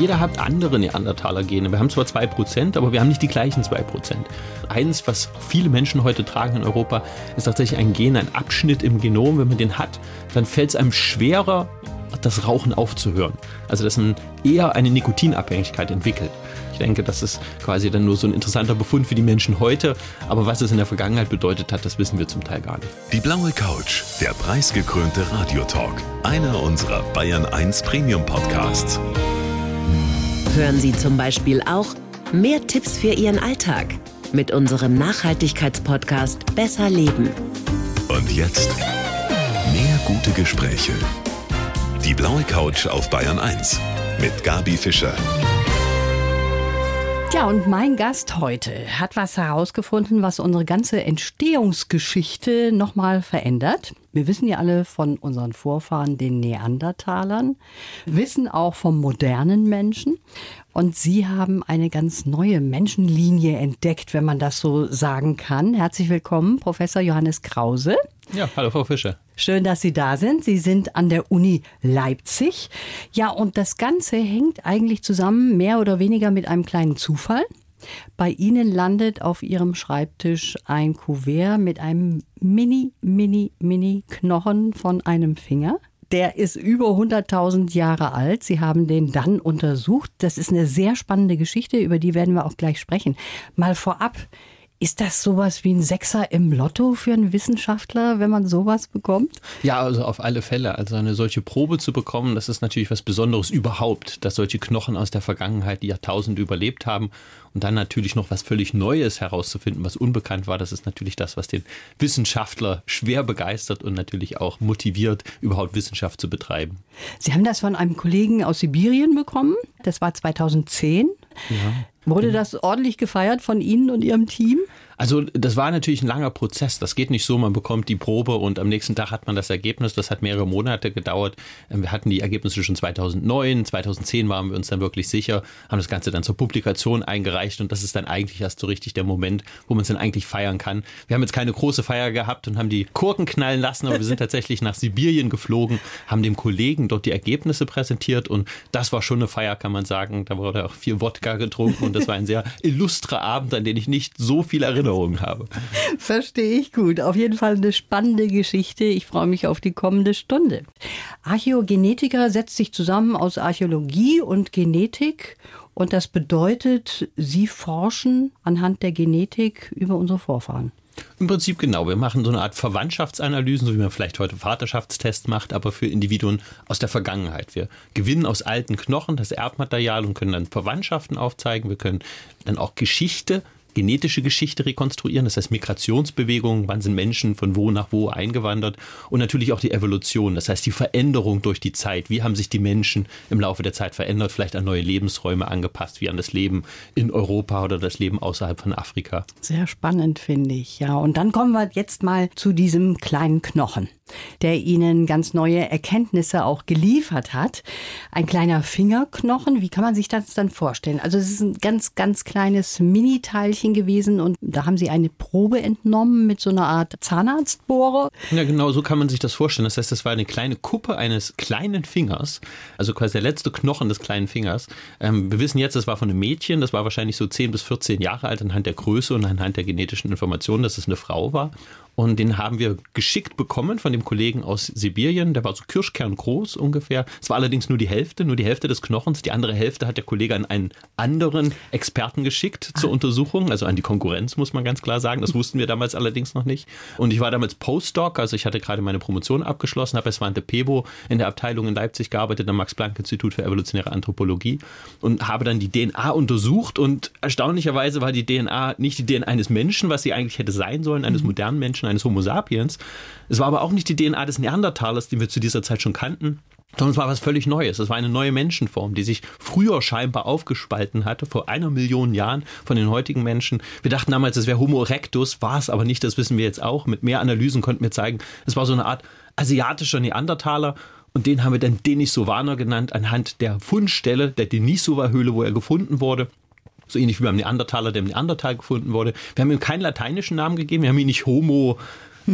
jeder hat andere Neandertaler-Gene. Wir haben zwar 2%, aber wir haben nicht die gleichen 2%. Eins, was viele Menschen heute tragen in Europa, ist tatsächlich ein Gen, ein Abschnitt im Genom. Wenn man den hat, dann fällt es einem schwerer, das Rauchen aufzuhören. Also dass man eher eine Nikotinabhängigkeit entwickelt. Ich denke, das ist quasi dann nur so ein interessanter Befund für die Menschen heute. Aber was es in der Vergangenheit bedeutet hat, das wissen wir zum Teil gar nicht. Die blaue Couch, der preisgekrönte Radiotalk. Einer unserer Bayern 1 Premium Podcasts. Hören Sie zum Beispiel auch mehr Tipps für Ihren Alltag mit unserem Nachhaltigkeitspodcast Besser Leben. Und jetzt mehr gute Gespräche. Die blaue Couch auf Bayern 1 mit Gabi Fischer. Ja, und mein Gast heute hat was herausgefunden, was unsere ganze Entstehungsgeschichte nochmal verändert. Wir wissen ja alle von unseren Vorfahren, den Neandertalern, wissen auch vom modernen Menschen. Und Sie haben eine ganz neue Menschenlinie entdeckt, wenn man das so sagen kann. Herzlich willkommen, Professor Johannes Krause. Ja, hallo Frau Fischer. Schön, dass Sie da sind. Sie sind an der Uni Leipzig. Ja, und das Ganze hängt eigentlich zusammen mehr oder weniger mit einem kleinen Zufall. Bei Ihnen landet auf Ihrem Schreibtisch ein Kuvert mit einem mini, mini, mini Knochen von einem Finger. Der ist über 100.000 Jahre alt. Sie haben den dann untersucht. Das ist eine sehr spannende Geschichte, über die werden wir auch gleich sprechen. Mal vorab, ist das sowas wie ein Sechser im Lotto für einen Wissenschaftler, wenn man sowas bekommt? Ja, also auf alle Fälle. Also eine solche Probe zu bekommen, das ist natürlich was Besonderes überhaupt, dass solche Knochen aus der Vergangenheit die Jahrtausende überlebt haben und dann natürlich noch was völlig Neues herauszufinden, was unbekannt war, das ist natürlich das, was den Wissenschaftler schwer begeistert und natürlich auch motiviert, überhaupt Wissenschaft zu betreiben. Sie haben das von einem Kollegen aus Sibirien bekommen. Das war 2010. Ja. Wurde das ordentlich gefeiert von Ihnen und Ihrem Team? Also das war natürlich ein langer Prozess. Das geht nicht so, man bekommt die Probe und am nächsten Tag hat man das Ergebnis. Das hat mehrere Monate gedauert. Ähm, wir hatten die Ergebnisse schon 2009, 2010 waren wir uns dann wirklich sicher, haben das Ganze dann zur Publikation eingereicht und das ist dann eigentlich erst so richtig der Moment, wo man es dann eigentlich feiern kann. Wir haben jetzt keine große Feier gehabt und haben die Kurken knallen lassen, aber wir sind tatsächlich nach Sibirien geflogen, haben dem Kollegen dort die Ergebnisse präsentiert und das war schon eine Feier, kann man sagen. Da wurde auch viel Wodka getrunken und das war ein sehr illustrer Abend, an den ich nicht so viel Erinnerungen habe. Verstehe ich gut. Auf jeden Fall eine spannende Geschichte. Ich freue mich auf die kommende Stunde. Archäogenetiker setzt sich zusammen aus Archäologie und Genetik. Und das bedeutet, Sie forschen anhand der Genetik über unsere Vorfahren. Im Prinzip genau. Wir machen so eine Art Verwandtschaftsanalysen, so wie man vielleicht heute Vaterschaftstest macht, aber für Individuen aus der Vergangenheit. Wir gewinnen aus alten Knochen das Erbmaterial und können dann Verwandtschaften aufzeigen. Wir können dann auch Geschichte genetische Geschichte rekonstruieren, das heißt Migrationsbewegungen, wann sind Menschen von wo nach wo eingewandert und natürlich auch die Evolution, das heißt die Veränderung durch die Zeit. Wie haben sich die Menschen im Laufe der Zeit verändert, vielleicht an neue Lebensräume angepasst, wie an das Leben in Europa oder das Leben außerhalb von Afrika. Sehr spannend finde ich, ja. Und dann kommen wir jetzt mal zu diesem kleinen Knochen der ihnen ganz neue Erkenntnisse auch geliefert hat. Ein kleiner Fingerknochen, wie kann man sich das dann vorstellen? Also es ist ein ganz, ganz kleines Mini-Teilchen gewesen und da haben sie eine Probe entnommen mit so einer Art Zahnarztbohrer. Ja, genau, so kann man sich das vorstellen. Das heißt, das war eine kleine Kuppe eines kleinen Fingers, also quasi der letzte Knochen des kleinen Fingers. Ähm, wir wissen jetzt, das war von einem Mädchen, das war wahrscheinlich so 10 bis 14 Jahre alt anhand der Größe und anhand der genetischen Informationen, dass es eine Frau war. Und den haben wir geschickt bekommen von dem Kollegen aus Sibirien. Der war so Kirschkern groß ungefähr. Es war allerdings nur die Hälfte, nur die Hälfte des Knochens. Die andere Hälfte hat der Kollege an einen anderen Experten geschickt zur Untersuchung, also an die Konkurrenz, muss man ganz klar sagen. Das wussten wir damals allerdings noch nicht. Und ich war damals Postdoc, also ich hatte gerade meine Promotion abgeschlossen, habe bei Svante Pebo in der Abteilung in Leipzig gearbeitet, am Max-Planck-Institut für evolutionäre Anthropologie und habe dann die DNA untersucht und erstaunlicherweise war die DNA nicht die DNA eines Menschen, was sie eigentlich hätte sein sollen, eines modernen Menschen, eines Homo sapiens. Es war aber auch nicht die DNA des Neandertalers, den wir zu dieser Zeit schon kannten, sondern es war was völlig Neues. Es war eine neue Menschenform, die sich früher scheinbar aufgespalten hatte, vor einer Million Jahren von den heutigen Menschen. Wir dachten damals, es wäre Homo erectus, war es aber nicht, das wissen wir jetzt auch. Mit mehr Analysen konnten wir zeigen, es war so eine Art asiatischer Neandertaler. Und den haben wir dann Denisovaner genannt, anhand der Fundstelle der Denisova-Höhle, wo er gefunden wurde so ähnlich wie beim Neandertaler, der im Neandertal gefunden wurde. Wir haben ihm keinen lateinischen Namen gegeben, wir haben ihn nicht Homo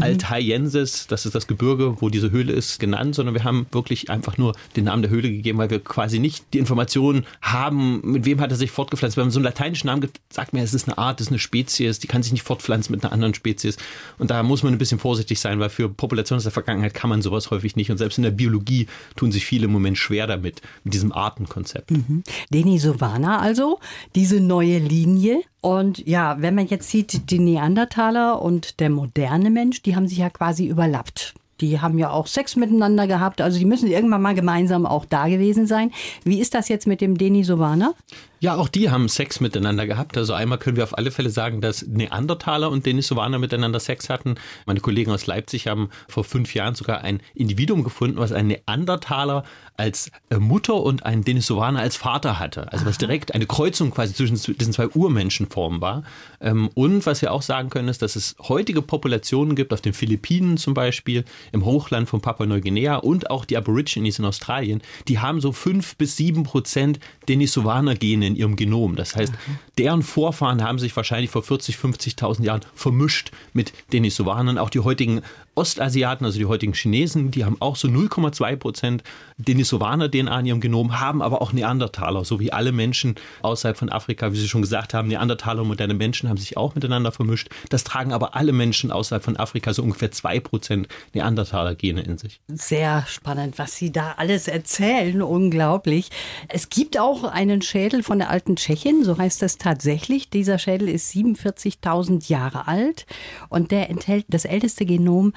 Altaiensis, das ist das Gebirge, wo diese Höhle ist, genannt, sondern wir haben wirklich einfach nur den Namen der Höhle gegeben, weil wir quasi nicht die Informationen haben, mit wem hat er sich fortgepflanzt. Wenn man so einen lateinischen Namen gibt, sagt man, es ist eine Art, es ist eine Spezies, die kann sich nicht fortpflanzen mit einer anderen Spezies. Und da muss man ein bisschen vorsichtig sein, weil für Populationen aus der Vergangenheit kann man sowas häufig nicht. Und selbst in der Biologie tun sich viele im Moment schwer damit, mit diesem Artenkonzept. Mhm. Denisovana also, diese neue Linie. Und ja, wenn man jetzt sieht, die Neandertaler und der moderne Mensch, die haben sich ja quasi überlappt. Die haben ja auch Sex miteinander gehabt, also die müssen irgendwann mal gemeinsam auch da gewesen sein. Wie ist das jetzt mit dem Denisovaner? Ja, auch die haben Sex miteinander gehabt. Also einmal können wir auf alle Fälle sagen, dass Neandertaler und Denisovaner miteinander Sex hatten. Meine Kollegen aus Leipzig haben vor fünf Jahren sogar ein Individuum gefunden, was ein Neandertaler als äh, Mutter und ein Denisovaner als Vater hatte. Also was direkt eine Kreuzung quasi zwischen diesen zwei Urmenschenformen war. Ähm, und was wir auch sagen können, ist, dass es heutige Populationen gibt, auf den Philippinen zum Beispiel, im Hochland von Papua-Neuguinea und auch die Aborigines in Australien, die haben so fünf bis sieben Prozent Denisovaner-Gene in ihrem Genom. Das heißt, deren Vorfahren haben sich wahrscheinlich vor 40, 50.000 Jahren vermischt mit Denisovanern. Auch die heutigen Ostasiaten, also die heutigen Chinesen, die haben auch so 0,2 Prozent Denisovaner-DNA in ihrem Genom, haben aber auch Neandertaler, so wie alle Menschen außerhalb von Afrika, wie Sie schon gesagt haben, Neandertaler und moderne Menschen haben sich auch miteinander vermischt. Das tragen aber alle Menschen außerhalb von Afrika, so ungefähr 2 Prozent Neandertaler-Gene in sich. Sehr spannend, was Sie da alles erzählen, unglaublich. Es gibt auch einen Schädel von der alten Tschechin, so heißt das tatsächlich. Dieser Schädel ist 47.000 Jahre alt und der enthält das älteste Genom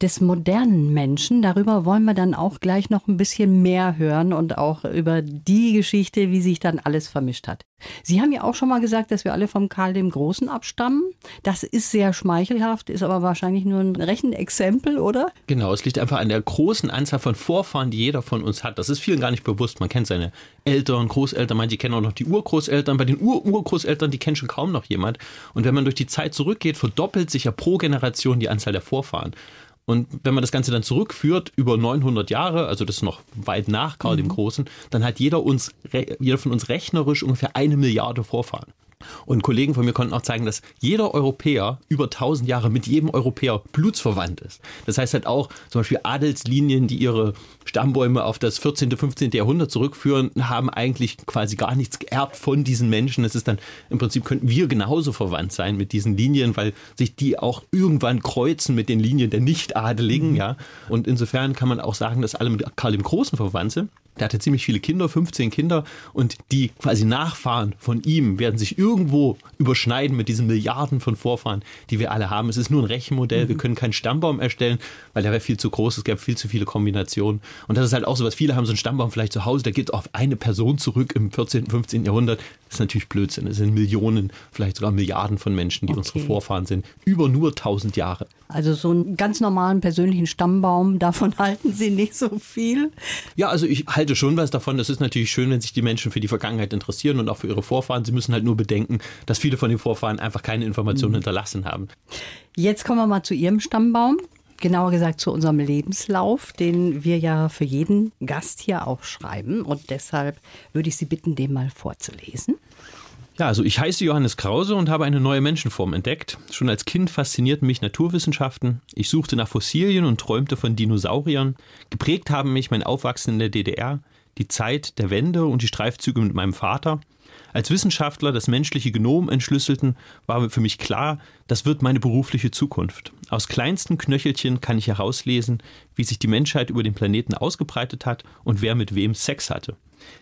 des modernen Menschen. Darüber wollen wir dann auch gleich noch ein bisschen mehr hören und auch über die Geschichte, wie sich dann alles vermischt hat. Sie haben ja auch schon mal gesagt, dass wir alle vom Karl dem Großen abstammen. Das ist sehr schmeichelhaft, ist aber wahrscheinlich nur ein Rechenexempel, oder? Genau, es liegt einfach an der großen Anzahl von Vorfahren, die jeder von uns hat. Das ist vielen gar nicht bewusst. Man kennt seine Eltern, Großeltern, manche kennen auch noch die Urgroßeltern. Bei den Ur-Urgroßeltern, die kennt schon kaum noch jemand. Und wenn man durch die Zeit zurückgeht, verdoppelt sich ja pro Generation die Anzahl der Vorfahren. Und wenn man das Ganze dann zurückführt über 900 Jahre, also das ist noch weit nach Karl mhm. dem Großen, dann hat jeder, uns, jeder von uns rechnerisch ungefähr eine Milliarde Vorfahren. Und Kollegen von mir konnten auch zeigen, dass jeder Europäer über 1000 Jahre mit jedem Europäer blutsverwandt ist. Das heißt halt auch zum Beispiel Adelslinien, die ihre Stammbäume auf das 14., 15. Jahrhundert zurückführen, haben eigentlich quasi gar nichts geerbt von diesen Menschen. Es ist dann im Prinzip könnten wir genauso verwandt sein mit diesen Linien, weil sich die auch irgendwann kreuzen mit den Linien der Nicht-Adeligen. Mhm. Ja. Und insofern kann man auch sagen, dass alle mit Karl dem Großen verwandt sind. Der hatte ziemlich viele Kinder, 15 Kinder, und die quasi Nachfahren von ihm werden sich irgendwo überschneiden mit diesen Milliarden von Vorfahren, die wir alle haben. Es ist nur ein Rechenmodell, mhm. wir können keinen Stammbaum erstellen, weil der wäre viel zu groß, es gäbe viel zu viele Kombinationen. Und das ist halt auch so was, viele haben so einen Stammbaum vielleicht zu Hause, der geht auf eine Person zurück im 14., 15. Jahrhundert. Das ist natürlich Blödsinn. Es sind Millionen, vielleicht sogar Milliarden von Menschen, die okay. unsere Vorfahren sind, über nur 1000 Jahre. Also so einen ganz normalen persönlichen Stammbaum, davon halten Sie nicht so viel? Ja, also ich halte schon was davon. Das ist natürlich schön, wenn sich die Menschen für die Vergangenheit interessieren und auch für ihre Vorfahren. Sie müssen halt nur bedenken, dass viele von den Vorfahren einfach keine Informationen mhm. hinterlassen haben. Jetzt kommen wir mal zu Ihrem Stammbaum genauer gesagt zu unserem Lebenslauf, den wir ja für jeden Gast hier auch schreiben. Und deshalb würde ich Sie bitten, den mal vorzulesen. Ja, also ich heiße Johannes Krause und habe eine neue Menschenform entdeckt. Schon als Kind faszinierten mich Naturwissenschaften. Ich suchte nach Fossilien und träumte von Dinosauriern. Geprägt haben mich mein Aufwachsen in der DDR, die Zeit der Wende und die Streifzüge mit meinem Vater. Als Wissenschaftler das menschliche Genom entschlüsselten, war für mich klar, das wird meine berufliche Zukunft. Aus kleinsten Knöchelchen kann ich herauslesen, wie sich die Menschheit über den Planeten ausgebreitet hat und wer mit wem Sex hatte.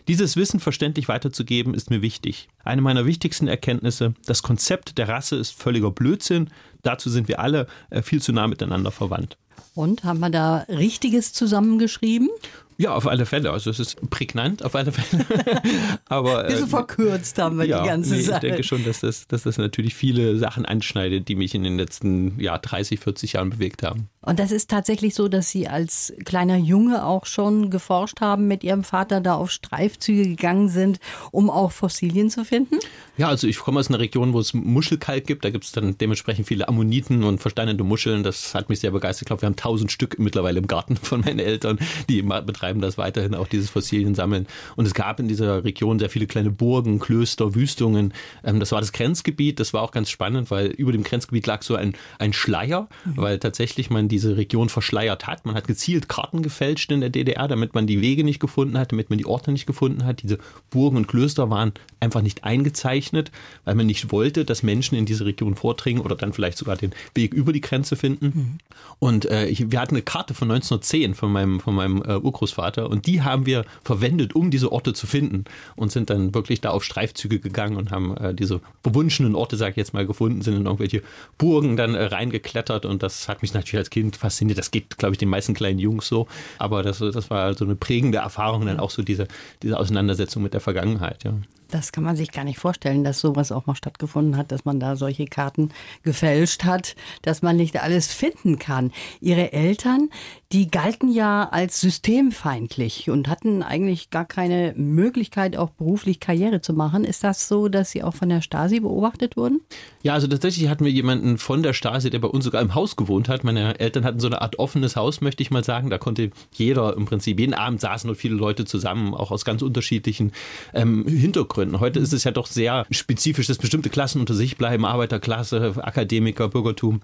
Dieses Wissen verständlich weiterzugeben, ist mir wichtig. Eine meiner wichtigsten Erkenntnisse, das Konzept der Rasse ist völliger Blödsinn. Dazu sind wir alle äh, viel zu nah miteinander verwandt. Und haben wir da Richtiges zusammengeschrieben? Ja, auf alle Fälle. Also es ist prägnant auf alle Fälle. Aber äh, bisschen verkürzt haben wir ja, die ganze nee, Sache. Ich denke schon, dass das, dass das natürlich viele Sachen anschneidet, die mich in den letzten ja, 30, 40 Jahren bewegt haben. Und das ist tatsächlich so, dass Sie als kleiner Junge auch schon geforscht haben, mit Ihrem Vater da auf Streifzüge gegangen sind, um auch Fossilien zu finden? Ja, also ich komme aus einer Region, wo es Muschelkalk gibt. Da gibt es dann dementsprechend viele Ammoniten und versteinerte Muscheln. Das hat mich sehr begeistert. Ich glaube, wir haben tausend Stück mittlerweile im Garten von meinen Eltern. Die betreiben das weiterhin, auch dieses Fossilien sammeln. Und es gab in dieser Region sehr viele kleine Burgen, Klöster, Wüstungen. Ähm, das war das Grenzgebiet. Das war auch ganz spannend, weil über dem Grenzgebiet lag so ein, ein Schleier, mhm. weil tatsächlich man diese Region verschleiert hat. Man hat gezielt Karten gefälscht in der DDR, damit man die Wege nicht gefunden hat, damit man die Orte nicht gefunden hat. Diese Burgen und Klöster waren einfach nicht eingezeichnet gezeichnet, weil man nicht wollte, dass Menschen in diese Region vordringen oder dann vielleicht sogar den Weg über die Grenze finden. Mhm. Und äh, wir hatten eine Karte von 1910 von meinem, von meinem äh, Urgroßvater und die haben wir verwendet, um diese Orte zu finden und sind dann wirklich da auf Streifzüge gegangen und haben äh, diese bewunschenen Orte, sag ich jetzt mal, gefunden, sind in irgendwelche Burgen dann äh, reingeklettert und das hat mich natürlich als Kind fasziniert. Das geht, glaube ich, den meisten kleinen Jungs so, aber das, das war so eine prägende Erfahrung, dann auch so diese, diese Auseinandersetzung mit der Vergangenheit. Ja. Das kann man sich gar nicht vorstellen, dass sowas auch mal stattgefunden hat, dass man da solche Karten gefälscht hat, dass man nicht alles finden kann. Ihre Eltern, die galten ja als systemfeindlich und hatten eigentlich gar keine Möglichkeit, auch beruflich Karriere zu machen. Ist das so, dass sie auch von der Stasi beobachtet wurden? Ja, also tatsächlich hatten wir jemanden von der Stasi, der bei uns sogar im Haus gewohnt hat. Meine Eltern hatten so eine Art offenes Haus, möchte ich mal sagen. Da konnte jeder im Prinzip, jeden Abend saßen dort viele Leute zusammen, auch aus ganz unterschiedlichen ähm, Hintergründen. Heute ist es ja doch sehr spezifisch, dass bestimmte Klassen unter sich bleiben, Arbeiterklasse, Akademiker, Bürgertum.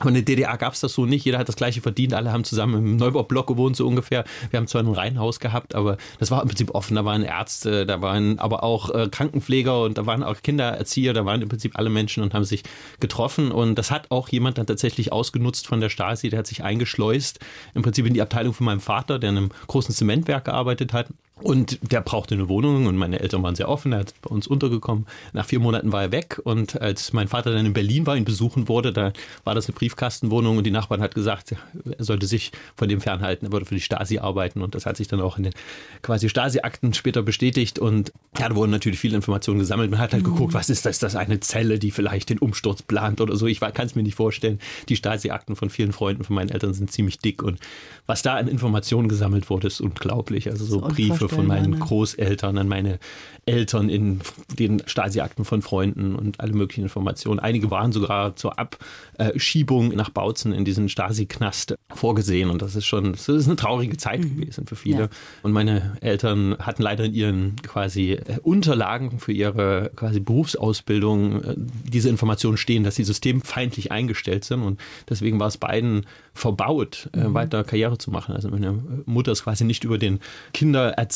Und in der DDR gab es das so nicht. Jeder hat das Gleiche verdient. Alle haben zusammen im Neubaublock gewohnt, so ungefähr. Wir haben zwar ein Reihenhaus gehabt, aber das war im Prinzip offen. Da waren Ärzte, da waren aber auch äh, Krankenpfleger und da waren auch Kindererzieher. Da waren im Prinzip alle Menschen und haben sich getroffen. Und das hat auch jemand dann tatsächlich ausgenutzt von der Stasi. Der hat sich eingeschleust, im Prinzip in die Abteilung von meinem Vater, der in einem großen Zementwerk gearbeitet hat. Und der brauchte eine Wohnung und meine Eltern waren sehr offen, er hat bei uns untergekommen. Nach vier Monaten war er weg und als mein Vater dann in Berlin war, ihn besuchen wurde, da war das eine Briefkastenwohnung und die Nachbarn hat gesagt, er sollte sich von dem fernhalten, er würde für die Stasi arbeiten und das hat sich dann auch in den quasi Stasi-Akten später bestätigt und ja, da wurden natürlich viele Informationen gesammelt. Man hat halt mhm. geguckt, was ist das, das eine Zelle, die vielleicht den Umsturz plant oder so. Ich kann es mir nicht vorstellen. Die Stasi-Akten von vielen Freunden von meinen Eltern sind ziemlich dick und was da an Informationen gesammelt wurde, ist unglaublich. Also so Briefe von meinen Großeltern an meine Eltern in den Stasi-Akten von Freunden und alle möglichen Informationen. Einige waren sogar zur Abschiebung nach Bautzen in diesen Stasi-Knast vorgesehen und das ist schon, das ist eine traurige Zeit mhm. gewesen für viele. Ja. Und meine Eltern hatten leider in ihren quasi äh, Unterlagen für ihre quasi Berufsausbildung äh, diese Informationen stehen, dass sie systemfeindlich eingestellt sind und deswegen war es beiden verbaut, äh, mhm. weiter Karriere zu machen. Also meine Mutter ist quasi nicht über den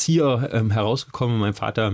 Kindererzieher ähm, herausgekommen. Mein Vater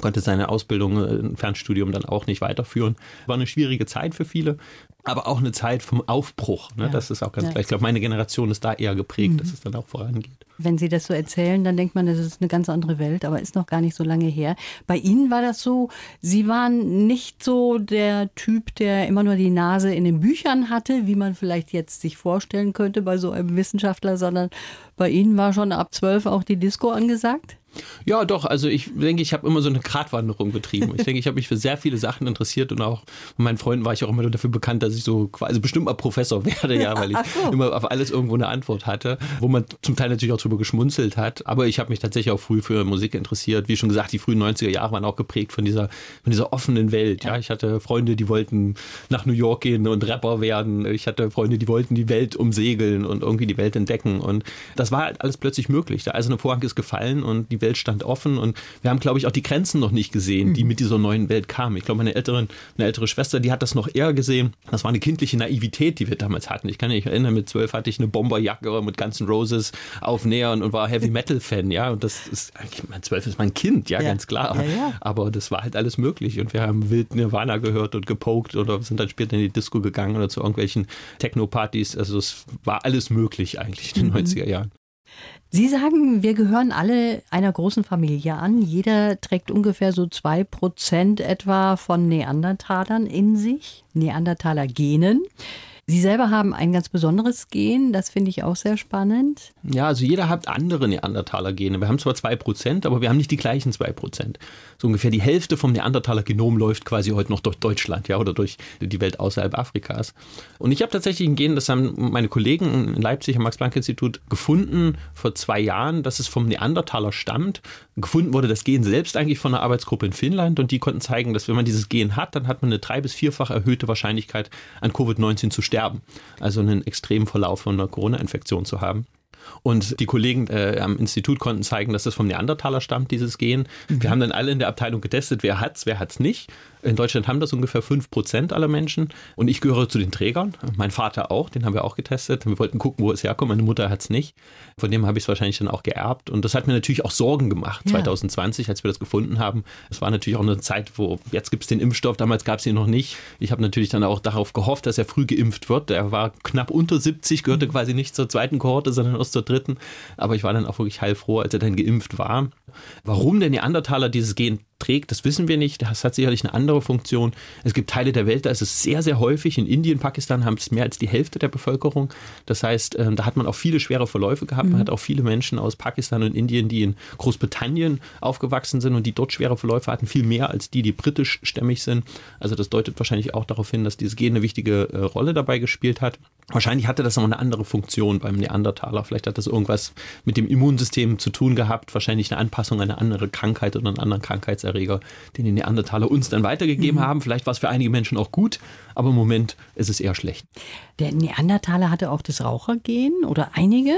konnte seine Ausbildung, äh, Fernstudium dann auch nicht weiterführen. War eine schwierige Zeit für viele, aber auch eine Zeit vom Aufbruch. Ne? Ja. Das ist auch ganz ja. klar. Ich glaube, meine Generation ist da eher geprägt, mhm. dass es dann auch vorangeht. Wenn Sie das so erzählen, dann denkt man, das ist eine ganz andere Welt, aber ist noch gar nicht so lange her. Bei Ihnen war das so, Sie waren nicht so der Typ, der immer nur die Nase in den Büchern hatte, wie man vielleicht jetzt sich vorstellen könnte bei so einem Wissenschaftler, sondern bei Ihnen war schon ab zwölf auch die Disco angesagt? Ja, doch. Also ich denke, ich habe immer so eine Gratwanderung betrieben. Ich denke, ich habe mich für sehr viele Sachen interessiert und auch mit meinen Freunden war ich auch immer dafür bekannt, dass ich so quasi bestimmt mal Professor werde, ja, weil ich so. immer auf alles irgendwo eine Antwort hatte, wo man zum Teil natürlich auch drüber geschmunzelt hat. Aber ich habe mich tatsächlich auch früh für Musik interessiert. Wie schon gesagt, die frühen 90er Jahre waren auch geprägt von dieser, von dieser offenen Welt. Ja, ich hatte Freunde, die wollten nach New York gehen und Rapper werden. Ich hatte Freunde, die wollten die Welt umsegeln und irgendwie die Welt entdecken. Und das war halt alles plötzlich möglich. Der eiserne Vorhang ist gefallen und die Welt stand offen und wir haben, glaube ich, auch die Grenzen noch nicht gesehen, die mhm. mit dieser neuen Welt kamen. Ich glaube, meine ältere, eine ältere Schwester, die hat das noch eher gesehen. Das war eine kindliche Naivität, die wir damals hatten. Ich kann mich erinnern, mit zwölf hatte ich eine Bomberjacke mit ganzen Roses auf Nähern und war Heavy Metal Fan, ja. Und das ist, eigentlich, mein zwölf ist mein Kind, ja, ja. ganz klar. Ja, ja. Aber das war halt alles möglich und wir haben wild Nirvana gehört und gepokt oder sind dann später in die Disco gegangen oder zu irgendwelchen Techno-Partys. Also es war alles möglich eigentlich in den mhm. 90er Jahren. Sie sagen, wir gehören alle einer großen Familie an. Jeder trägt ungefähr so zwei Prozent etwa von Neandertalern in sich, Neandertaler Genen. Sie selber haben ein ganz besonderes Gen, das finde ich auch sehr spannend. Ja, also jeder hat andere Neandertaler-Gene. Wir haben zwar zwei Prozent, aber wir haben nicht die gleichen zwei Prozent. So ungefähr die Hälfte vom Neandertaler-Genom läuft quasi heute noch durch Deutschland, ja, oder durch die Welt außerhalb Afrikas. Und ich habe tatsächlich ein Gen, das haben meine Kollegen in Leipzig am Max-Planck-Institut gefunden vor zwei Jahren, dass es vom Neandertaler stammt. Gefunden wurde das Gen selbst eigentlich von einer Arbeitsgruppe in Finnland und die konnten zeigen, dass wenn man dieses Gen hat, dann hat man eine drei- bis vierfach erhöhte Wahrscheinlichkeit, an Covid-19 zu sterben. Also einen extremen Verlauf von einer Corona-Infektion zu haben. Und die Kollegen äh, am Institut konnten zeigen, dass das vom Neandertaler stammt, dieses Gen. Mhm. Wir haben dann alle in der Abteilung getestet, wer hat's, wer hat's nicht. In Deutschland haben das ungefähr 5% aller Menschen. Und ich gehöre zu den Trägern. Mein Vater auch, den haben wir auch getestet. Wir wollten gucken, wo es herkommt. Meine Mutter hat es nicht. Von dem habe ich es wahrscheinlich dann auch geerbt. Und das hat mir natürlich auch Sorgen gemacht, ja. 2020, als wir das gefunden haben. Es war natürlich auch eine Zeit, wo jetzt gibt es den Impfstoff, damals gab es ihn noch nicht. Ich habe natürlich dann auch darauf gehofft, dass er früh geimpft wird. Er war knapp unter 70, gehörte mhm. quasi nicht zur zweiten Kohorte, sondern erst zur dritten. Aber ich war dann auch wirklich heilfroh, als er dann geimpft war. Warum der Neandertaler dieses Gen trägt, das wissen wir nicht. Das hat sicherlich eine andere Funktion. Es gibt Teile der Welt, da ist es sehr, sehr häufig. In Indien, Pakistan haben es mehr als die Hälfte der Bevölkerung. Das heißt, ähm, da hat man auch viele schwere Verläufe gehabt. Man mhm. hat auch viele Menschen aus Pakistan und Indien, die in Großbritannien aufgewachsen sind und die dort schwere Verläufe hatten, viel mehr als die, die britischstämmig sind. Also das deutet wahrscheinlich auch darauf hin, dass dieses Gen eine wichtige äh, Rolle dabei gespielt hat. Wahrscheinlich hatte das noch eine andere Funktion beim Neandertaler. Vielleicht hat das irgendwas mit dem Immunsystem zu tun gehabt. Wahrscheinlich eine Anpassung an eine andere Krankheit oder einen anderen Krankheitserreger, den die Neandertaler uns dann weitergegeben mhm. haben. Vielleicht war es für einige Menschen auch gut, aber im Moment ist es eher schlecht. Der Neandertaler hatte auch das Rauchergen oder einige?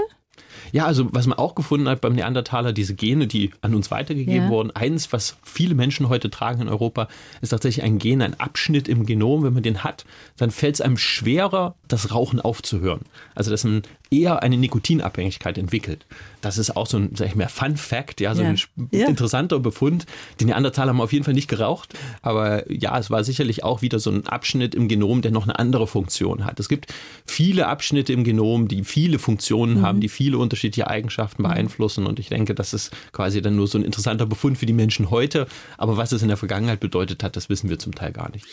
Ja, also was man auch gefunden hat beim Neandertaler, diese Gene, die an uns weitergegeben ja. wurden. Eins, was viele Menschen heute tragen in Europa, ist tatsächlich ein Gen, ein Abschnitt im Genom. Wenn man den hat, dann fällt es einem schwerer, das Rauchen aufzuhören. Also dass man eher eine Nikotinabhängigkeit entwickelt. Das ist auch so ein, sag ich mal, Fun Fact, ja, so ja. ein ja. interessanter Befund. Die Neandertaler haben auf jeden Fall nicht geraucht, aber ja, es war sicherlich auch wieder so ein Abschnitt im Genom, der noch eine andere Funktion hat. Es gibt viele Abschnitte im Genom, die viele Funktionen mhm. haben, die viele unterschiedliche Eigenschaften mhm. beeinflussen und ich denke, das ist quasi dann nur so ein interessanter Befund für die Menschen heute, aber was es in der Vergangenheit bedeutet hat, das wissen wir zum Teil gar nicht.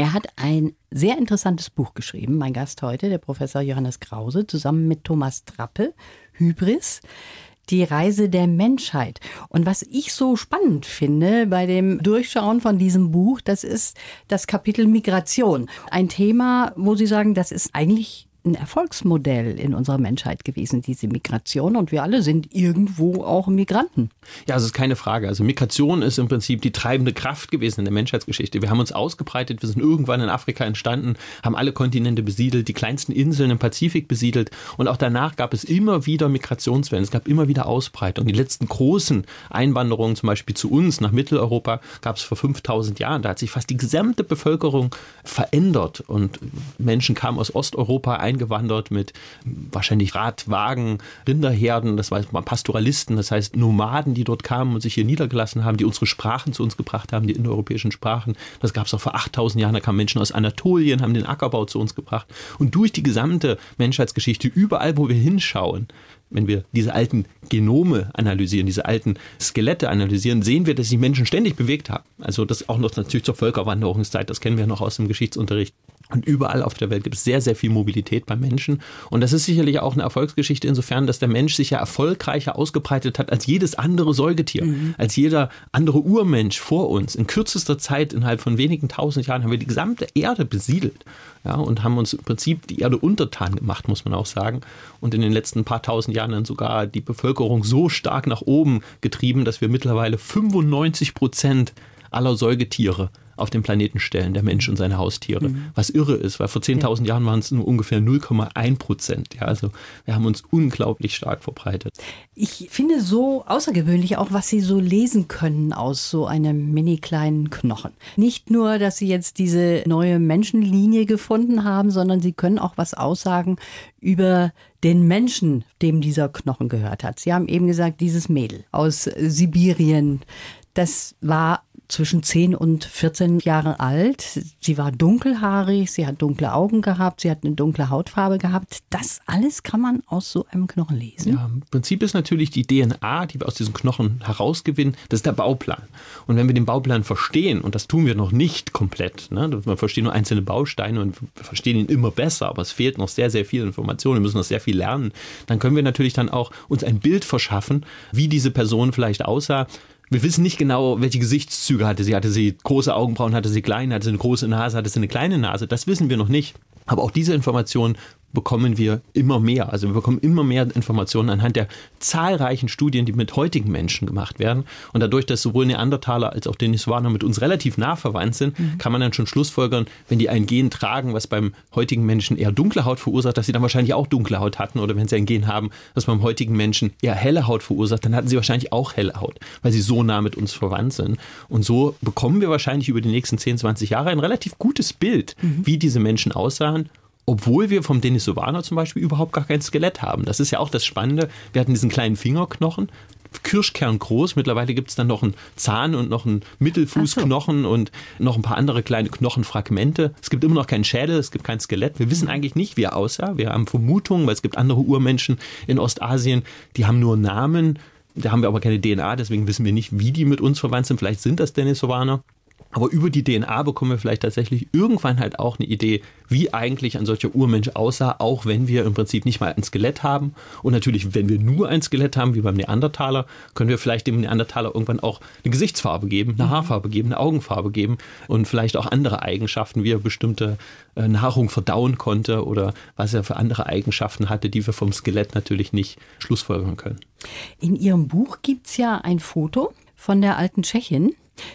Er hat ein sehr interessantes Buch geschrieben, mein Gast heute, der Professor Johannes Krause, zusammen mit Thomas Trappe, Hybris die Reise der Menschheit. Und was ich so spannend finde bei dem Durchschauen von diesem Buch, das ist das Kapitel Migration. Ein Thema, wo Sie sagen, das ist eigentlich ein Erfolgsmodell in unserer Menschheit gewesen, diese Migration. Und wir alle sind irgendwo auch Migranten. Ja, das ist keine Frage. Also Migration ist im Prinzip die treibende Kraft gewesen in der Menschheitsgeschichte. Wir haben uns ausgebreitet, wir sind irgendwann in Afrika entstanden, haben alle Kontinente besiedelt, die kleinsten Inseln im Pazifik besiedelt. Und auch danach gab es immer wieder Migrationswellen. Es gab immer wieder Ausbreitung. Die letzten großen Einwanderungen, zum Beispiel zu uns nach Mitteleuropa, gab es vor 5000 Jahren. Da hat sich fast die gesamte Bevölkerung verändert. Und Menschen kamen aus Osteuropa ein eingewandert mit wahrscheinlich Radwagen, Rinderherden, das war Pastoralisten, das heißt Nomaden, die dort kamen und sich hier niedergelassen haben, die unsere Sprachen zu uns gebracht haben, die indoeuropäischen Sprachen. Das gab es auch vor 8000 Jahren, da kamen Menschen aus Anatolien, haben den Ackerbau zu uns gebracht. Und durch die gesamte Menschheitsgeschichte, überall, wo wir hinschauen, wenn wir diese alten Genome analysieren, diese alten Skelette analysieren, sehen wir, dass sich Menschen ständig bewegt haben. Also das auch noch natürlich zur Völkerwanderungszeit, das kennen wir noch aus dem Geschichtsunterricht. Und überall auf der Welt gibt es sehr, sehr viel Mobilität beim Menschen. Und das ist sicherlich auch eine Erfolgsgeschichte insofern, dass der Mensch sich ja erfolgreicher ausgebreitet hat als jedes andere Säugetier, mhm. als jeder andere Urmensch vor uns. In kürzester Zeit, innerhalb von wenigen tausend Jahren, haben wir die gesamte Erde besiedelt. Ja, und haben uns im Prinzip die Erde untertan gemacht, muss man auch sagen. Und in den letzten paar tausend Jahren dann sogar die Bevölkerung so stark nach oben getrieben, dass wir mittlerweile 95 Prozent aller Säugetiere auf dem Planeten stellen, der Mensch und seine Haustiere. Mhm. Was irre ist, weil vor 10.000 ja. Jahren waren es nur ungefähr 0,1 Prozent. Ja, also wir haben uns unglaublich stark verbreitet. Ich finde so außergewöhnlich auch, was Sie so lesen können aus so einem mini kleinen Knochen. Nicht nur, dass Sie jetzt diese neue Menschenlinie gefunden haben, sondern Sie können auch was aussagen über den Menschen, dem dieser Knochen gehört hat. Sie haben eben gesagt, dieses Mädel aus Sibirien, das war zwischen 10 und 14 Jahre alt. Sie war dunkelhaarig, sie hat dunkle Augen gehabt, sie hat eine dunkle Hautfarbe gehabt. Das alles kann man aus so einem Knochen lesen. Ja, im Prinzip ist natürlich die DNA, die wir aus diesen Knochen herausgewinnen, das ist der Bauplan. Und wenn wir den Bauplan verstehen, und das tun wir noch nicht komplett, ne, man versteht nur einzelne Bausteine und wir verstehen ihn immer besser, aber es fehlt noch sehr, sehr viel Information, wir müssen noch sehr viel lernen, dann können wir natürlich dann auch uns ein Bild verschaffen, wie diese Person vielleicht aussah. Wir wissen nicht genau, welche Gesichtszüge hatte sie. Hatte sie große Augenbrauen, hatte sie kleine, hatte sie eine große Nase, hatte sie eine kleine Nase. Das wissen wir noch nicht. Aber auch diese Informationen bekommen wir immer mehr. Also wir bekommen immer mehr Informationen anhand der zahlreichen Studien, die mit heutigen Menschen gemacht werden. Und dadurch, dass sowohl Neandertaler als auch Denisovaner mit uns relativ nah verwandt sind, mhm. kann man dann schon schlussfolgern, wenn die ein Gen tragen, was beim heutigen Menschen eher dunkle Haut verursacht, dass sie dann wahrscheinlich auch dunkle Haut hatten. Oder wenn sie ein Gen haben, was beim heutigen Menschen eher helle Haut verursacht, dann hatten sie wahrscheinlich auch helle Haut, weil sie so nah mit uns verwandt sind. Und so bekommen wir wahrscheinlich über die nächsten 10, 20 Jahre ein relativ gutes Bild, mhm. wie diese Menschen aussahen obwohl wir vom Denisovaner zum Beispiel überhaupt gar kein Skelett haben. Das ist ja auch das Spannende. Wir hatten diesen kleinen Fingerknochen, Kirschkern groß. Mittlerweile gibt es dann noch einen Zahn und noch einen Mittelfußknochen so. und noch ein paar andere kleine Knochenfragmente. Es gibt immer noch keinen Schädel, es gibt kein Skelett. Wir wissen eigentlich nicht, wie er aussah. Wir haben Vermutungen, weil es gibt andere Urmenschen in Ostasien, die haben nur Namen. Da haben wir aber keine DNA, deswegen wissen wir nicht, wie die mit uns verwandt sind. Vielleicht sind das Denisovaner. Aber über die DNA bekommen wir vielleicht tatsächlich irgendwann halt auch eine Idee, wie eigentlich ein solcher Urmensch aussah, auch wenn wir im Prinzip nicht mal ein Skelett haben. Und natürlich, wenn wir nur ein Skelett haben, wie beim Neandertaler, können wir vielleicht dem Neandertaler irgendwann auch eine Gesichtsfarbe geben, eine mhm. Haarfarbe geben, eine Augenfarbe geben und vielleicht auch andere Eigenschaften, wie er bestimmte äh, Nahrung verdauen konnte oder was er für andere Eigenschaften hatte, die wir vom Skelett natürlich nicht schlussfolgern können. In Ihrem Buch gibt es ja ein Foto von der alten Tschechin.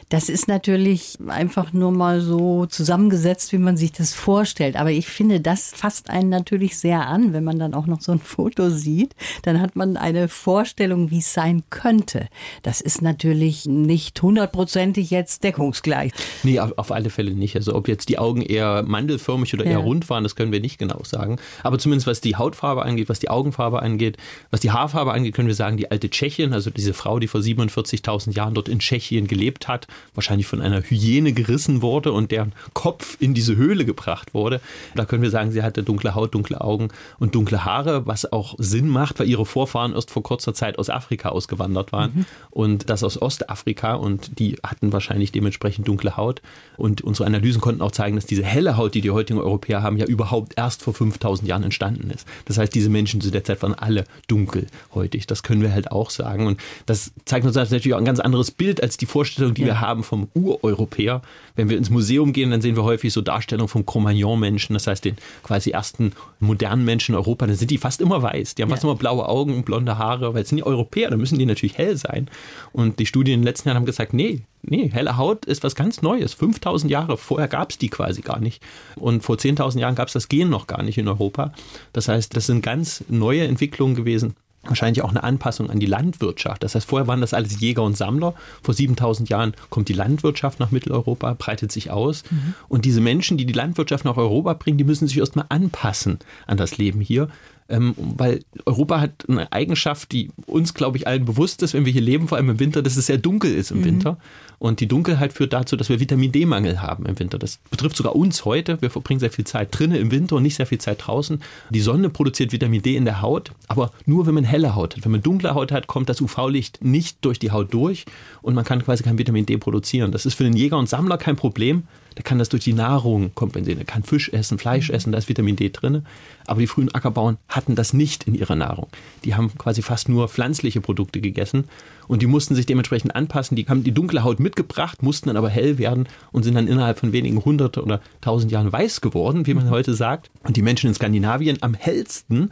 Das ist natürlich einfach nur mal so zusammengesetzt, wie man sich das vorstellt. Aber ich finde, das fasst einen natürlich sehr an, wenn man dann auch noch so ein Foto sieht. Dann hat man eine Vorstellung, wie es sein könnte. Das ist natürlich nicht hundertprozentig jetzt deckungsgleich. Nee, auf alle Fälle nicht. Also ob jetzt die Augen eher mandelförmig oder eher ja. rund waren, das können wir nicht genau sagen. Aber zumindest was die Hautfarbe angeht, was die Augenfarbe angeht, was die Haarfarbe angeht, können wir sagen, die alte Tschechin, also diese Frau, die vor 47.000 Jahren dort in Tschechien gelebt hat, hat, wahrscheinlich von einer Hyäne gerissen wurde und deren Kopf in diese Höhle gebracht wurde. Da können wir sagen, sie hatte dunkle Haut, dunkle Augen und dunkle Haare, was auch Sinn macht, weil ihre Vorfahren erst vor kurzer Zeit aus Afrika ausgewandert waren mhm. und das aus Ostafrika und die hatten wahrscheinlich dementsprechend dunkle Haut. Und unsere Analysen konnten auch zeigen, dass diese helle Haut, die die heutigen Europäer haben, ja überhaupt erst vor 5000 Jahren entstanden ist. Das heißt, diese Menschen zu der Zeit waren alle dunkelhäutig. Das können wir halt auch sagen. Und das zeigt uns natürlich auch ein ganz anderes Bild als die Vorstellung, die wir haben vom Ureuropäer. Wenn wir ins Museum gehen, dann sehen wir häufig so Darstellungen vom Cro-Magnon-Menschen, das heißt den quasi ersten modernen Menschen in Europa. Dann sind die fast immer weiß. Die haben ja. fast immer blaue Augen und blonde Haare, weil es sind die Europäer, da müssen die natürlich hell sein. Und die Studien in den letzten Jahren haben gesagt, nee, nee, helle Haut ist was ganz Neues. 5000 Jahre vorher gab es die quasi gar nicht. Und vor 10.000 Jahren gab es das Gen noch gar nicht in Europa. Das heißt, das sind ganz neue Entwicklungen gewesen wahrscheinlich auch eine Anpassung an die Landwirtschaft. Das heißt, vorher waren das alles Jäger und Sammler. Vor 7000 Jahren kommt die Landwirtschaft nach Mitteleuropa, breitet sich aus. Mhm. Und diese Menschen, die die Landwirtschaft nach Europa bringen, die müssen sich erstmal anpassen an das Leben hier ähm, weil Europa hat eine Eigenschaft, die uns, glaube ich, allen bewusst ist, wenn wir hier leben, vor allem im Winter, dass es sehr dunkel ist im mhm. Winter. Und die Dunkelheit führt dazu, dass wir Vitamin D-Mangel haben im Winter. Das betrifft sogar uns heute. Wir verbringen sehr viel Zeit drinnen im Winter und nicht sehr viel Zeit draußen. Die Sonne produziert Vitamin D in der Haut, aber nur wenn man helle Haut hat. Wenn man dunkle Haut hat, kommt das UV-Licht nicht durch die Haut durch und man kann quasi kein Vitamin D produzieren. Das ist für den Jäger und Sammler kein Problem, der kann das durch die Nahrung kompensieren. Er kann Fisch essen, Fleisch essen, da ist Vitamin D drin. Aber die frühen Ackerbauern hatten das nicht in ihrer Nahrung. Die haben quasi fast nur pflanzliche Produkte gegessen und die mussten sich dementsprechend anpassen. Die haben die dunkle Haut mitgebracht, mussten dann aber hell werden und sind dann innerhalb von wenigen hundert oder tausend Jahren weiß geworden, wie man heute sagt. Und die Menschen in Skandinavien am hellsten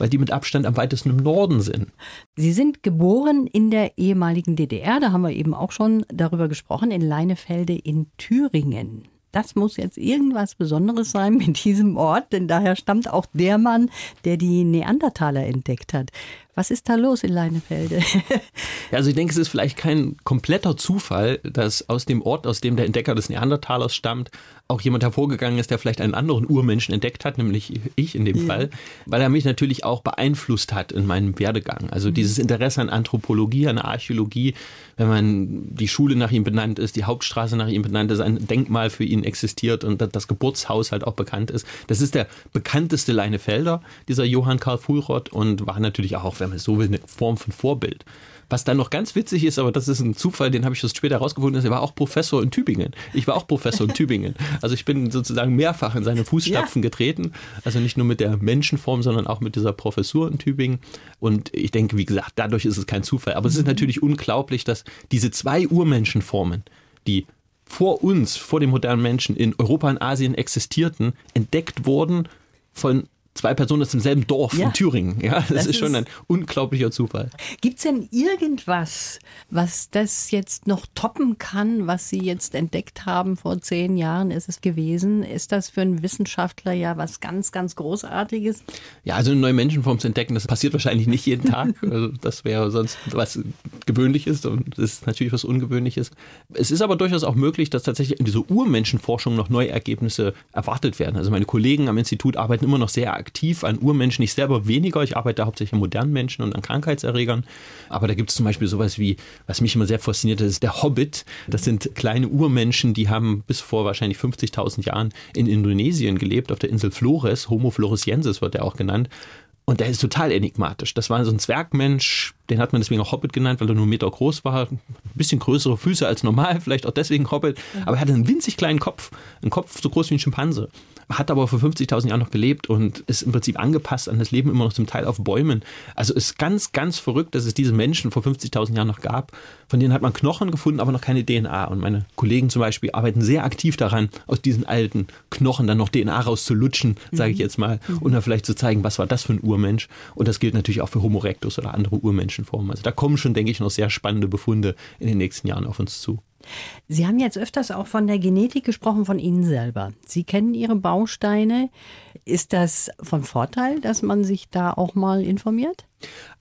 weil die mit Abstand am weitesten im Norden sind. Sie sind geboren in der ehemaligen DDR, da haben wir eben auch schon darüber gesprochen, in Leinefelde in Thüringen. Das muss jetzt irgendwas Besonderes sein mit diesem Ort, denn daher stammt auch der Mann, der die Neandertaler entdeckt hat. Was ist da los in Leinefelde? ja, also ich denke, es ist vielleicht kein kompletter Zufall, dass aus dem Ort, aus dem der Entdecker des Neandertalers stammt, auch jemand hervorgegangen ist, der vielleicht einen anderen Urmenschen entdeckt hat, nämlich ich in dem ja. Fall, weil er mich natürlich auch beeinflusst hat in meinem Werdegang. Also mhm. dieses Interesse an Anthropologie, an Archäologie, wenn man die Schule nach ihm benannt ist, die Hauptstraße nach ihm benannt ist, ein Denkmal für ihn existiert und das Geburtshaus halt auch bekannt ist. Das ist der bekannteste Leinefelder, dieser Johann Karl Fulroth und war natürlich auch, wenn man so will, eine Form von Vorbild. Was dann noch ganz witzig ist, aber das ist ein Zufall, den habe ich erst später herausgefunden, ist, er war auch Professor in Tübingen. Ich war auch Professor in Tübingen. Also ich bin sozusagen mehrfach in seine Fußstapfen ja. getreten. Also nicht nur mit der Menschenform, sondern auch mit dieser Professur in Tübingen. Und ich denke, wie gesagt, dadurch ist es kein Zufall. Aber es ist natürlich unglaublich, dass diese zwei Urmenschenformen, die vor uns, vor dem modernen Menschen in Europa und Asien existierten, entdeckt wurden von zwei Personen aus demselben Dorf ja. in Thüringen. Ja, das, das ist schon ein unglaublicher Zufall. Gibt es denn irgendwas, was das jetzt noch toppen kann, was Sie jetzt entdeckt haben vor zehn Jahren ist es gewesen? Ist das für einen Wissenschaftler ja was ganz, ganz Großartiges? Ja, also eine neue Menschenform zu entdecken, das passiert wahrscheinlich nicht jeden Tag. Also das wäre sonst was Gewöhnliches und das ist natürlich was Ungewöhnliches. Es ist aber durchaus auch möglich, dass tatsächlich in dieser Urmenschenforschung noch neue Ergebnisse erwartet werden. Also meine Kollegen am Institut arbeiten immer noch sehr aktiv an Urmenschen, ich selber weniger. Ich arbeite hauptsächlich an modernen Menschen und an Krankheitserregern. Aber da gibt es zum Beispiel sowas wie, was mich immer sehr fasziniert, das ist der Hobbit. Das sind kleine Urmenschen, die haben bis vor wahrscheinlich 50.000 Jahren in Indonesien gelebt, auf der Insel Flores. Homo floresiensis wird er auch genannt. Und der ist total enigmatisch. Das war so ein Zwergmensch, den hat man deswegen auch Hobbit genannt, weil er nur einen Meter groß war. Ein bisschen größere Füße als normal, vielleicht auch deswegen Hobbit. Aber er hatte einen winzig kleinen Kopf. Einen Kopf so groß wie ein Schimpanse hat aber vor 50.000 Jahren noch gelebt und ist im Prinzip angepasst an das Leben immer noch zum Teil auf Bäumen. Also ist ganz, ganz verrückt, dass es diese Menschen vor 50.000 Jahren noch gab. Von denen hat man Knochen gefunden, aber noch keine DNA. Und meine Kollegen zum Beispiel arbeiten sehr aktiv daran, aus diesen alten Knochen dann noch DNA rauszulutschen, sage ich mhm. jetzt mal, mhm. und dann vielleicht zu zeigen, was war das für ein Urmensch. Und das gilt natürlich auch für Homo erectus oder andere Urmenschenformen. Also da kommen schon, denke ich, noch sehr spannende Befunde in den nächsten Jahren auf uns zu. Sie haben jetzt öfters auch von der Genetik gesprochen, von Ihnen selber. Sie kennen Ihre Bausteine. Ist das von Vorteil, dass man sich da auch mal informiert?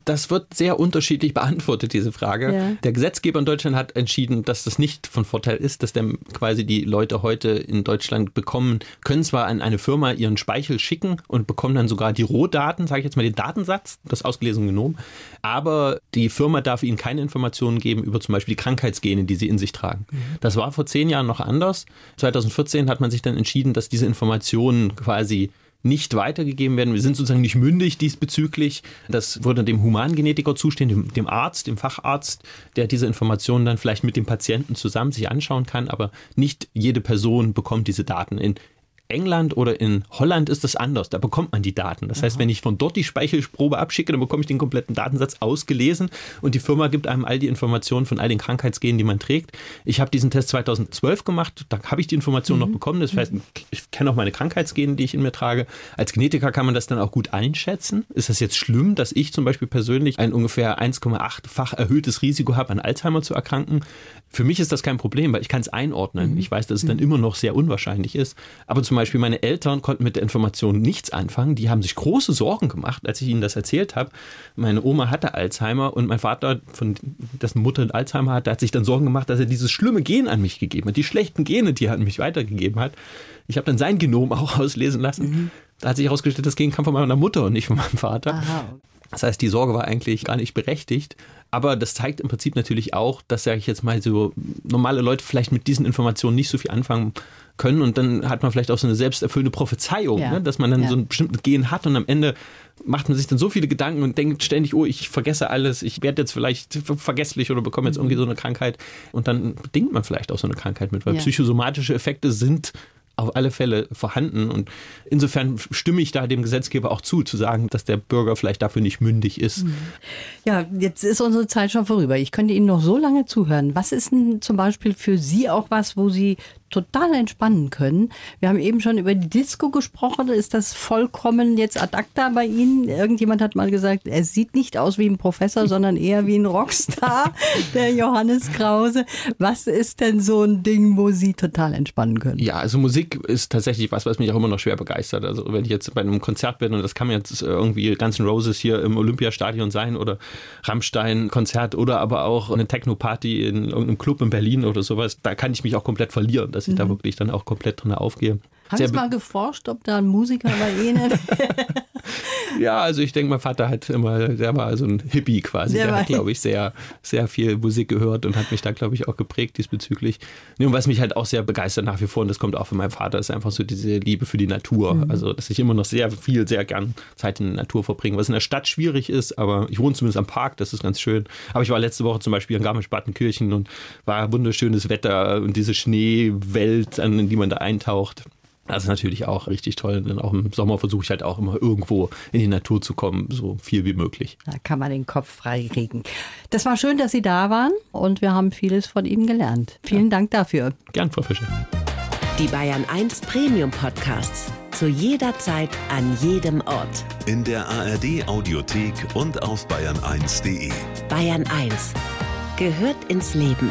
Das wird sehr unterschiedlich beantwortet, diese Frage. Ja. Der Gesetzgeber in Deutschland hat entschieden, dass das nicht von Vorteil ist, dass der quasi die Leute heute in Deutschland bekommen, können zwar an eine Firma ihren Speichel schicken und bekommen dann sogar die Rohdaten, sage ich jetzt mal den Datensatz, das ausgelesene Genom, aber die Firma darf ihnen keine Informationen geben über zum Beispiel die Krankheitsgene, die sie in sich tragen. Mhm. Das war vor zehn Jahren noch anders. 2014 hat man sich dann entschieden, dass diese Informationen quasi nicht weitergegeben werden. Wir sind sozusagen nicht mündig diesbezüglich. Das würde dem Humangenetiker zustehen, dem, dem, Arzt, dem Facharzt, der diese Informationen dann vielleicht mit dem Patienten zusammen sich anschauen kann. Aber nicht jede Person bekommt diese Daten. In England oder in Holland ist das anders. Da bekommt man die Daten. Das heißt, wenn ich von dort die Speichelprobe abschicke, dann bekomme ich den kompletten Datensatz ausgelesen und die Firma gibt einem all die Informationen von all den Krankheitsgenen, die man trägt. Ich habe diesen Test 2012 gemacht, da habe ich die Informationen mhm. noch bekommen. Das heißt, ich kenne auch meine Krankheitsgene, die ich in mir trage. Als Genetiker kann man das dann auch gut einschätzen. Ist das jetzt schlimm, dass ich zum Beispiel persönlich ein ungefähr 1,8-fach erhöhtes Risiko habe, an Alzheimer zu erkranken? Für mich ist das kein Problem, weil ich kann es einordnen. Mhm. Ich weiß, dass es dann mhm. immer noch sehr unwahrscheinlich ist. Aber zum Beispiel meine Eltern konnten mit der Information nichts anfangen. Die haben sich große Sorgen gemacht, als ich ihnen das erzählt habe. Meine Oma hatte Alzheimer und mein Vater, von dessen Mutter Alzheimer hatte, hat sich dann Sorgen gemacht, dass er dieses schlimme Gen an mich gegeben hat. Die schlechten Gene, die er an mich weitergegeben hat. Ich habe dann sein Genom auch auslesen lassen. Mhm. Da hat sich herausgestellt, das Gen kam von meiner Mutter und nicht von meinem Vater. Aha. Das heißt, die Sorge war eigentlich gar nicht berechtigt. Aber das zeigt im Prinzip natürlich auch, dass, sage ich jetzt mal, so normale Leute vielleicht mit diesen Informationen nicht so viel anfangen können. Und dann hat man vielleicht auch so eine selbsterfüllende Prophezeiung, ja. ne? dass man dann ja. so ein bestimmtes Gen hat und am Ende macht man sich dann so viele Gedanken und denkt ständig, oh, ich vergesse alles, ich werde jetzt vielleicht vergesslich oder bekomme jetzt mhm. irgendwie so eine Krankheit. Und dann bedingt man vielleicht auch so eine Krankheit mit, weil ja. psychosomatische Effekte sind auf alle Fälle vorhanden. Und insofern stimme ich da dem Gesetzgeber auch zu, zu sagen, dass der Bürger vielleicht dafür nicht mündig ist. Mhm. Ja, jetzt ist unsere Zeit schon vorüber. Ich könnte Ihnen noch so lange zuhören. Was ist denn zum Beispiel für Sie auch was, wo Sie total entspannen können. Wir haben eben schon über die Disco gesprochen. Ist das vollkommen jetzt ad acta bei Ihnen? Irgendjemand hat mal gesagt, er sieht nicht aus wie ein Professor, sondern eher wie ein Rockstar, der Johannes Krause. Was ist denn so ein Ding, wo Sie total entspannen können? Ja, also Musik ist tatsächlich was, was mich auch immer noch schwer begeistert. Also wenn ich jetzt bei einem Konzert bin und das kann jetzt irgendwie Guns N' Roses hier im Olympiastadion sein oder Rammstein-Konzert oder aber auch eine Techno-Party in irgendeinem Club in Berlin oder sowas, da kann ich mich auch komplett verlieren, dass ich mhm. da wirklich dann auch komplett drin aufgehe. Haben Sie mal geforscht, ob da ein Musiker bei Ihnen? ja, also ich denke, mein Vater hat immer, der war so ein Hippie quasi. Der, der hat, glaube ich, sehr, sehr viel Musik gehört und hat mich da, glaube ich, auch geprägt diesbezüglich. Und was mich halt auch sehr begeistert nach wie vor, und das kommt auch von meinem Vater, ist einfach so diese Liebe für die Natur. Mhm. Also, dass ich immer noch sehr viel, sehr gern Zeit in der Natur verbringe, was in der Stadt schwierig ist, aber ich wohne zumindest am Park, das ist ganz schön. Aber ich war letzte Woche zum Beispiel in Garmisch-Partenkirchen und war wunderschönes Wetter und diese Schneewelt, in die man da eintaucht. Das ist natürlich auch richtig toll. Denn auch im Sommer versuche ich halt auch immer irgendwo in die Natur zu kommen, so viel wie möglich. Da kann man den Kopf frei kriegen. Das war schön, dass Sie da waren und wir haben vieles von Ihnen gelernt. Vielen ja. Dank dafür. Gern, Frau Fischer. Die Bayern 1 Premium Podcasts. Zu jeder Zeit, an jedem Ort. In der ARD Audiothek und auf bayern1.de. Bayern 1 gehört ins Leben.